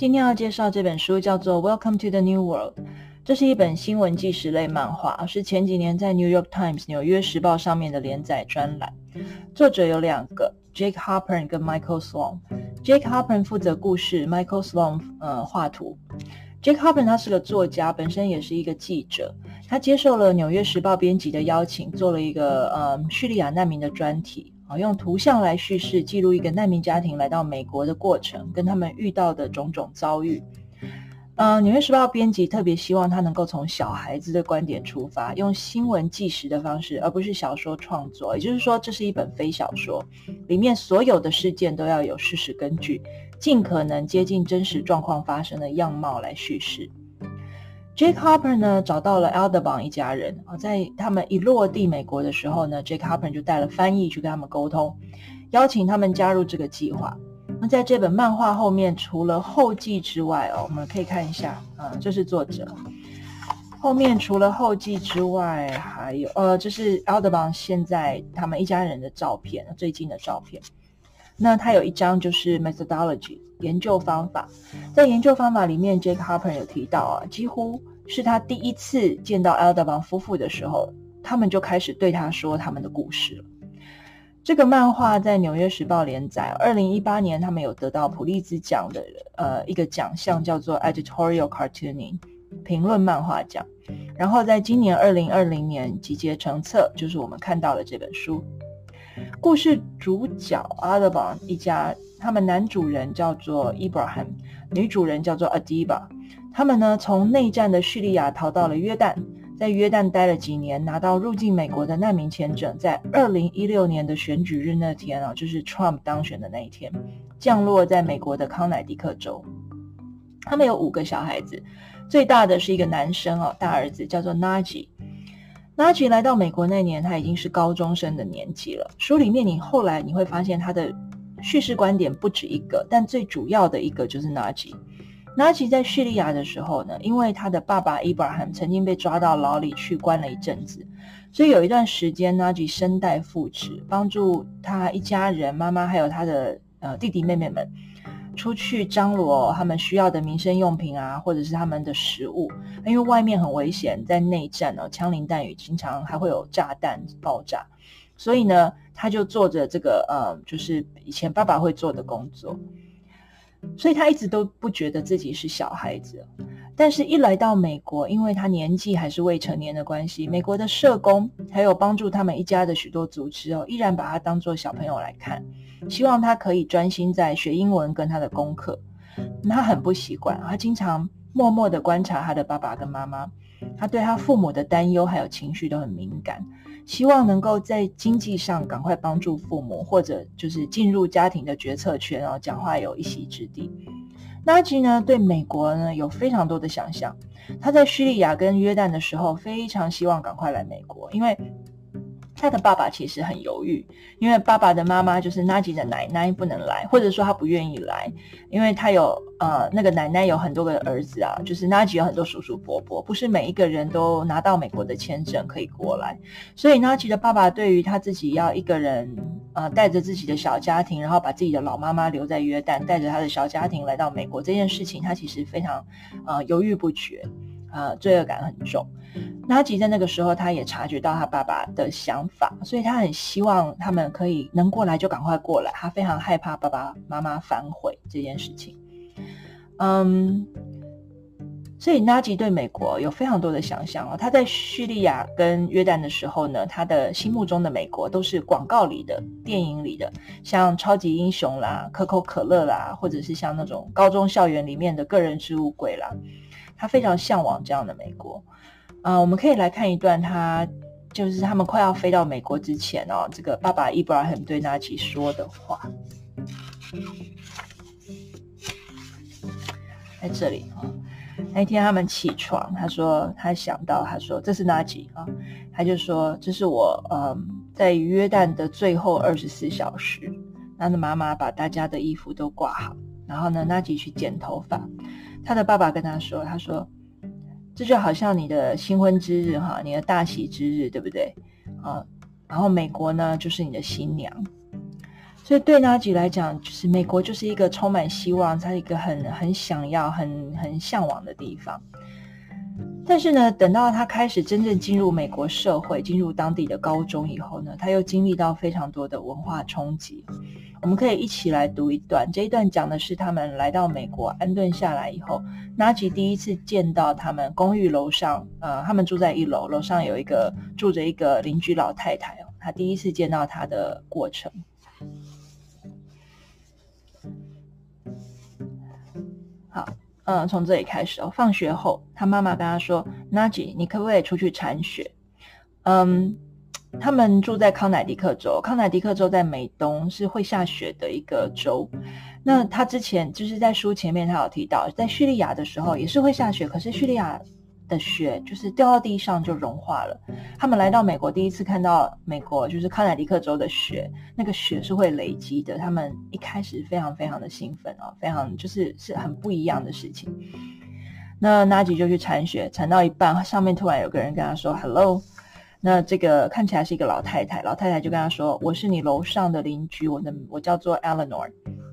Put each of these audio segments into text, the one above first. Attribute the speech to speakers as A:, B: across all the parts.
A: 今天要介绍这本书叫做《Welcome to the New World》，这是一本新闻纪实类漫画，是前几年在《New York Times》纽约时报上面的连载专栏。作者有两个，Jake Harper 跟 Michael Sloan。Jake Harper 负责故事，Michael Sloan 呃画图。Jake Harper 他是个作家，本身也是一个记者。他接受了《纽约时报》编辑的邀请，做了一个呃叙利亚难民的专题。用图像来叙事，记录一个难民家庭来到美国的过程，跟他们遇到的种种遭遇。呃，《纽约时报》编辑特别希望他能够从小孩子的观点出发，用新闻纪实的方式，而不是小说创作。也就是说，这是一本非小说，里面所有的事件都要有事实根据，尽可能接近真实状况发生的样貌来叙事。Jake Harper 呢，找到了 Aldebaran 一家人啊，在他们一落地美国的时候呢，Jake Harper 就带了翻译去跟他们沟通，邀请他们加入这个计划。那在这本漫画后面，除了后记之外哦，我们可以看一下啊，这是作者后面除了后记之外，还有呃，这是 Aldebaran 现在他们一家人的照片，最近的照片。那他有一张就是 methodology 研究方法，在研究方法里面，Jake Harper 有提到啊，几乎。是他第一次见到 Aldebaran 夫妇的时候，他们就开始对他说他们的故事了。这个漫画在《纽约时报》连载，二零一八年他们有得到普利兹奖的呃一个奖项，叫做 Editorial Cartooning 评论漫画奖。然后在今年二零二零年集结成册，就是我们看到的这本书。故事主角阿德巴一家，他们男主人叫做 Ibrahim，女主人叫做 Adiba。他们呢，从内战的叙利亚逃到了约旦，在约旦待了几年，拿到入境美国的难民签证。在二零一六年的选举日那天啊，就是 Trump 当选的那一天，降落在美国的康乃狄克州。他们有五个小孩子，最大的是一个男生哦，大儿子叫做 Naji，Najee。来到美国那年，他已经是高中生的年纪了。书里面你后来你会发现他的叙事观点不止一个，但最主要的一个就是 Najee。纳吉在叙利亚的时候呢，因为他的爸爸伊布拉罕曾经被抓到牢里去关了一阵子，所以有一段时间纳吉身带父职，帮助他一家人，妈妈还有他的呃弟弟妹妹们出去张罗他们需要的民生用品啊，或者是他们的食物，因为外面很危险，在内战呢，枪林弹雨，经常还会有炸弹爆炸，所以呢，他就做着这个呃，就是以前爸爸会做的工作。所以他一直都不觉得自己是小孩子，但是一来到美国，因为他年纪还是未成年的关系，美国的社工还有帮助他们一家的许多组织哦，依然把他当作小朋友来看，希望他可以专心在学英文跟他的功课。他很不习惯，他经常默默地观察他的爸爸跟妈妈，他对他父母的担忧还有情绪都很敏感。希望能够在经济上赶快帮助父母，或者就是进入家庭的决策权，然后讲话有一席之地。纳吉呢，对美国呢有非常多的想象。他在叙利亚跟约旦的时候，非常希望赶快来美国，因为。他的爸爸其实很犹豫，因为爸爸的妈妈就是纳吉的奶奶不能来，或者说他不愿意来，因为他有呃那个奶奶有很多个儿子啊，就是纳吉有很多叔叔伯伯，不是每一个人都拿到美国的签证可以过来，所以纳吉的爸爸对于他自己要一个人呃带着自己的小家庭，然后把自己的老妈妈留在约旦，带着他的小家庭来到美国这件事情，他其实非常呃犹豫不决。呃，罪恶感很重。纳吉在那个时候，他也察觉到他爸爸的想法，所以他很希望他们可以能过来就赶快过来。他非常害怕爸爸妈妈反悔这件事情。嗯，所以纳吉对美国有非常多的想象哦。他在叙利亚跟约旦的时候呢，他的心目中的美国都是广告里的、电影里的，像超级英雄啦、可口可乐啦，或者是像那种高中校园里面的个人置物柜啦。他非常向往这样的美国，啊、我们可以来看一段他就是他们快要飞到美国之前哦，这个爸爸伊布拉罕对纳吉说的话，在这里啊、哦，那天他们起床，他说他想到，他说这是纳吉啊，他就说这是我嗯在约旦的最后二十四小时，他的妈妈把大家的衣服都挂好，然后呢，纳吉去剪头发。他的爸爸跟他说：“他说，这就好像你的新婚之日哈，你的大喜之日，对不对？啊，然后美国呢，就是你的新娘。所以对纳吉来讲，就是美国就是一个充满希望，他一个很很想要、很很向往的地方。但是呢，等到他开始真正进入美国社会，进入当地的高中以后呢，他又经历到非常多的文化冲击。我们可以一起来读一段，这一段讲的是他们来到美国安顿下来以后，纳吉第一次见到他们公寓楼上，呃，他们住在一楼，楼上有一个住着一个邻居老太太哦，他第一次见到她的过程。好。嗯，从这里开始哦。放学后，他妈妈跟他说：“Naji，你可不可以出去铲雪？”嗯，他们住在康乃狄克州，康乃狄克州在美东是会下雪的一个州。那他之前就是在书前面，他有提到，在叙利亚的时候也是会下雪，可是叙利亚。的雪就是掉到地上就融化了。他们来到美国，第一次看到美国就是康乃狄克州的雪，那个雪是会累积的。他们一开始非常非常的兴奋哦，非常就是是很不一样的事情。那纳吉就去铲雪，铲到一半，上面突然有个人跟他说 “hello”。那这个看起来是一个老太太，老太太就跟他说：“我是你楼上的邻居，我的我叫做 Eleanor。”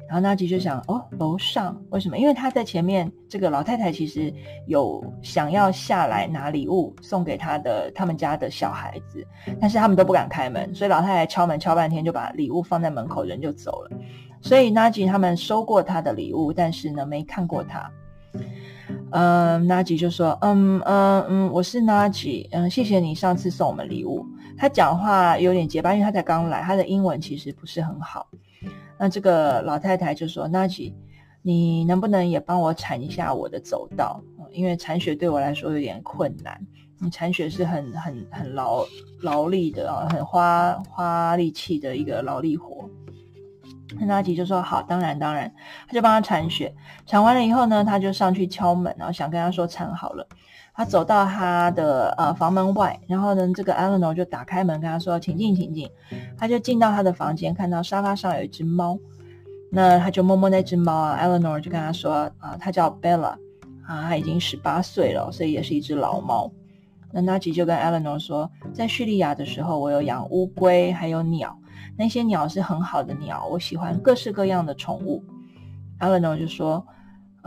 A: 然后纳吉就想，哦，楼上为什么？因为他在前面，这个老太太其实有想要下来拿礼物送给他的他们家的小孩子，但是他们都不敢开门，所以老太太敲门敲半天就把礼物放在门口，人就走了。所以纳吉他们收过他的礼物，但是呢没看过他。嗯，纳吉就说，嗯嗯嗯，我是纳吉，嗯，谢谢你上次送我们礼物。他讲话有点结巴，因为他才刚来，他的英文其实不是很好。那这个老太太就说：“娜吉，你能不能也帮我铲一下我的走道？因为铲雪对我来说有点困难。你铲雪是很很很劳劳力的啊，很花花力气的一个劳力活。”那纳吉就说：“好，当然当然。”他就帮他铲雪，铲完了以后呢，他就上去敲门，然后想跟他说铲好了。他走到他的呃房门外，然后呢，这个 Eleanor 就打开门跟他说：“请进，请进。”他就进到他的房间，看到沙发上有一只猫，那他就摸摸那只猫啊。Eleanor 就跟他说：“啊，他叫 Bella 啊，他已经十八岁了，所以也是一只老猫。”那纳吉就跟 Eleanor 说：“在叙利亚的时候，我有养乌龟，还有鸟，那些鸟是很好的鸟，我喜欢各式各样的宠物。”Eleanor 就说。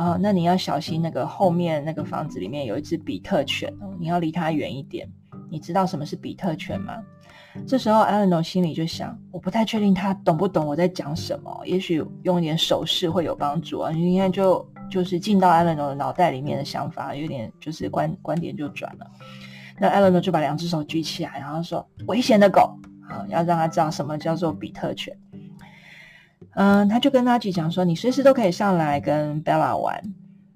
A: 啊、那你要小心，那个后面那个房子里面有一只比特犬，你要离它远一点。你知道什么是比特犬吗？这时候艾伦诺心里就想，我不太确定他懂不懂我在讲什么，也许用一点手势会有帮助啊。你看，就就是进到艾伦诺的脑袋里面的想法，有点就是观观点就转了。那艾伦诺就把两只手举起来，然后说：“危险的狗啊，要让他知道什么叫做比特犬。”嗯，他就跟纳吉讲说：“你随时都可以上来跟 Bella 玩。”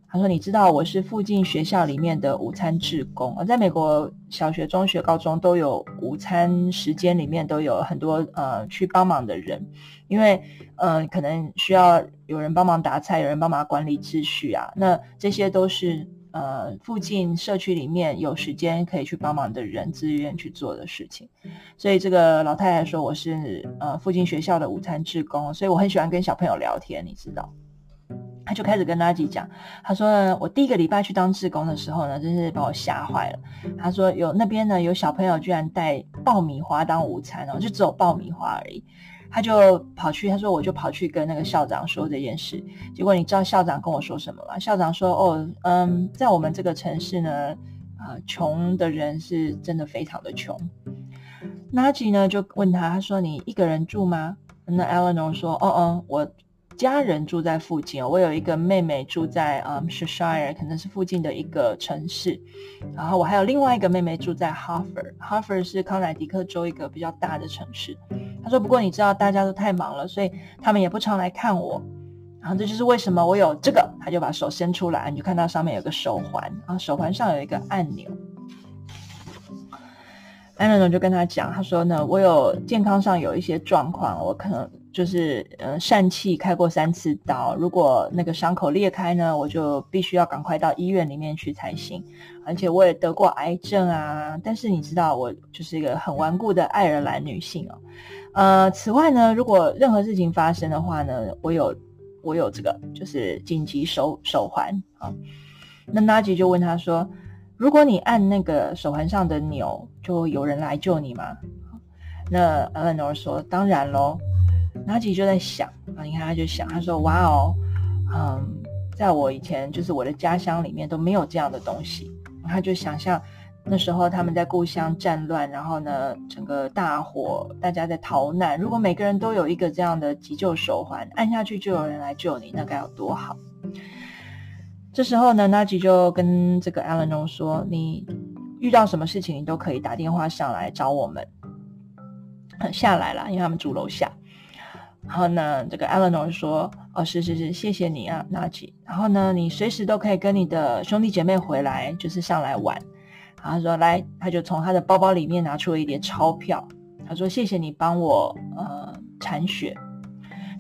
A: 他说：“你知道我是附近学校里面的午餐志工，我在美国小学、中学、高中都有午餐时间，里面都有很多呃去帮忙的人，因为呃可能需要有人帮忙打菜，有人帮忙管理秩序啊，那这些都是。”呃，附近社区里面有时间可以去帮忙的人，自愿去做的事情。所以这个老太太说，我是呃附近学校的午餐志工，所以我很喜欢跟小朋友聊天，你知道。他就开始跟纳吉讲，他说呢，我第一个礼拜去当志工的时候呢，真是把我吓坏了。他说有那边呢有小朋友居然带爆米花当午餐哦，就只有爆米花而已。他就跑去，他说我就跑去跟那个校长说这件事。结果你知道校长跟我说什么吗？校长说：“哦，嗯，在我们这个城市呢，啊、呃，穷的人是真的非常的穷。”纳吉呢就问他，他说：“你一个人住吗？”那 ellen 说：“哦哦，我家人住在附近，我有一个妹妹住在嗯 Cheshire，可能是附近的一个城市。然后我还有另外一个妹妹住在 h a r f o r d h a r f o r d 是康乃狄克州一个比较大的城市。”他说：“不过你知道，大家都太忙了，所以他们也不常来看我。然后这就是为什么我有这个。”他就把手伸出来，你就看到上面有个手环，然后手环上有一个按钮。安娜总就跟他讲：“他说呢，我有健康上有一些状况，我可能就是呃疝气开过三次刀，如果那个伤口裂开呢，我就必须要赶快到医院里面去才行。而且我也得过癌症啊，但是你知道，我就是一个很顽固的爱尔兰女性哦。”呃，此外呢，如果任何事情发生的话呢，我有我有这个就是紧急手手环啊。那纳吉就问他说：“如果你按那个手环上的钮，就有人来救你吗？”那 Eleanor 说：“当然喽。”纳吉就在想啊，你看他就想，他说：“哇哦，嗯，在我以前就是我的家乡里面都没有这样的东西。”他就想象那时候他们在故乡战乱，然后呢，整个大火，大家在逃难。如果每个人都有一个这样的急救手环，按下去就有人来救你，那该有多好！这时候呢，那吉就跟这个 Allen 说：“你遇到什么事情，你都可以打电话上来找我们。”下来了，因为他们住楼下。然后呢，这个 Eleanor 说：“哦，是是是，谢谢你啊，纳吉。然后呢，你随时都可以跟你的兄弟姐妹回来，就是上来玩。”然后说：“来，他就从他的包包里面拿出了一叠钞票。他说：‘谢谢你帮我呃铲雪。’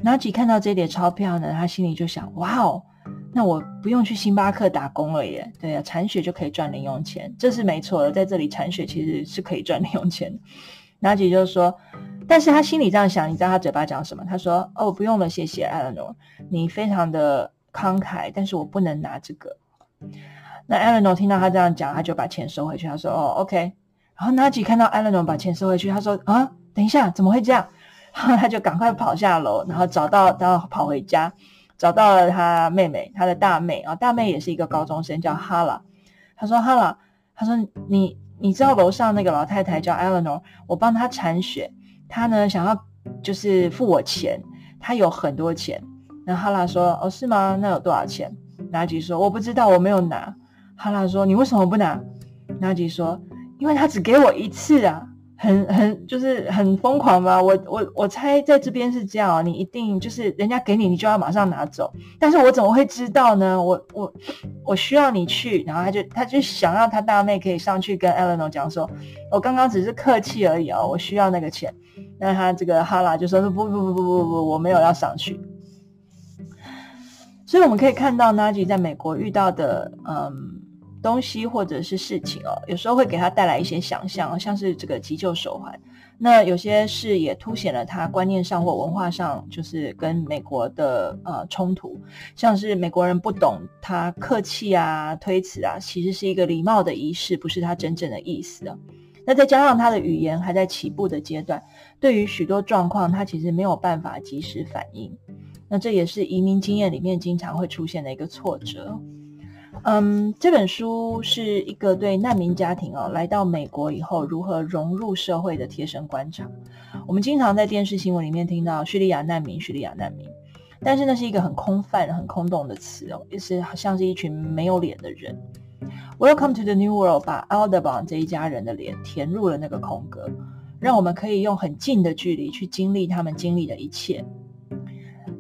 A: 纳吉看到这叠钞票呢，他心里就想：‘哇哦，那我不用去星巴克打工了耶！对呀，铲雪就可以赚零用钱，这是没错的。在这里铲雪其实是可以赚零用钱。’纳吉就说。”但是他心里这样想，你知道他嘴巴讲什么？他说：“哦，不用了，谢谢艾伦诺你非常的慷慨，但是我不能拿这个。”那艾伦诺听到他这样讲，他就把钱收回去。他说：“哦，OK。”然后 Najee 看到艾伦诺把钱收回去，他说：“啊，等一下，怎么会这样？”然 后他就赶快跑下楼，然后找到，然后跑回家，找到了他妹妹，他的大妹啊，大妹也是一个高中生，叫 Hala。他说：“Hala，他说你你知道楼上那个老太太叫艾伦诺我帮她铲雪。”他呢，想要就是付我钱，他有很多钱。然后哈拉说：“哦，是吗？那有多少钱？”纳吉说：“我不知道，我没有拿。”哈拉说：“你为什么不拿？”纳吉说：“因为他只给我一次啊。”很很就是很疯狂吧？我我我猜在这边是这样，你一定就是人家给你，你就要马上拿走。但是我怎么会知道呢？我我我需要你去，然后他就他就想要他大妹可以上去跟 Elenor 讲说，我刚刚只是客气而已哦，我需要那个钱。那他这个哈拉就说不不不不不不，我没有要上去。所以我们可以看到 Najee 在美国遇到的嗯。东西或者是事情哦，有时候会给他带来一些想象，像是这个急救手环。那有些事也凸显了他观念上或文化上，就是跟美国的呃冲突，像是美国人不懂他客气啊、推辞啊，其实是一个礼貌的仪式，不是他真正的意思啊。那再加上他的语言还在起步的阶段，对于许多状况，他其实没有办法及时反应。那这也是移民经验里面经常会出现的一个挫折。嗯，这本书是一个对难民家庭哦，来到美国以后如何融入社会的贴身观察。我们经常在电视新闻里面听到叙利亚难民、叙利亚难民，但是那是一个很空泛、很空洞的词哦，也是好像是一群没有脸的人。Welcome to the New World，把 Aldebaran 这一家人的脸填入了那个空格，让我们可以用很近的距离去经历他们经历的一切。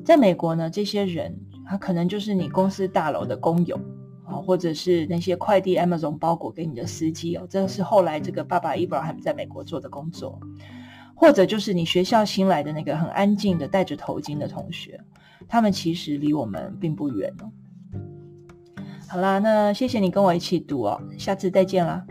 A: 在美国呢，这些人他可能就是你公司大楼的工友啊。或者是那些快递 Amazon 包裹给你的司机哦，这是后来这个爸爸 Abraham 在美国做的工作，或者就是你学校新来的那个很安静的戴着头巾的同学，他们其实离我们并不远哦。好啦，那谢谢你跟我一起读哦，下次再见啦。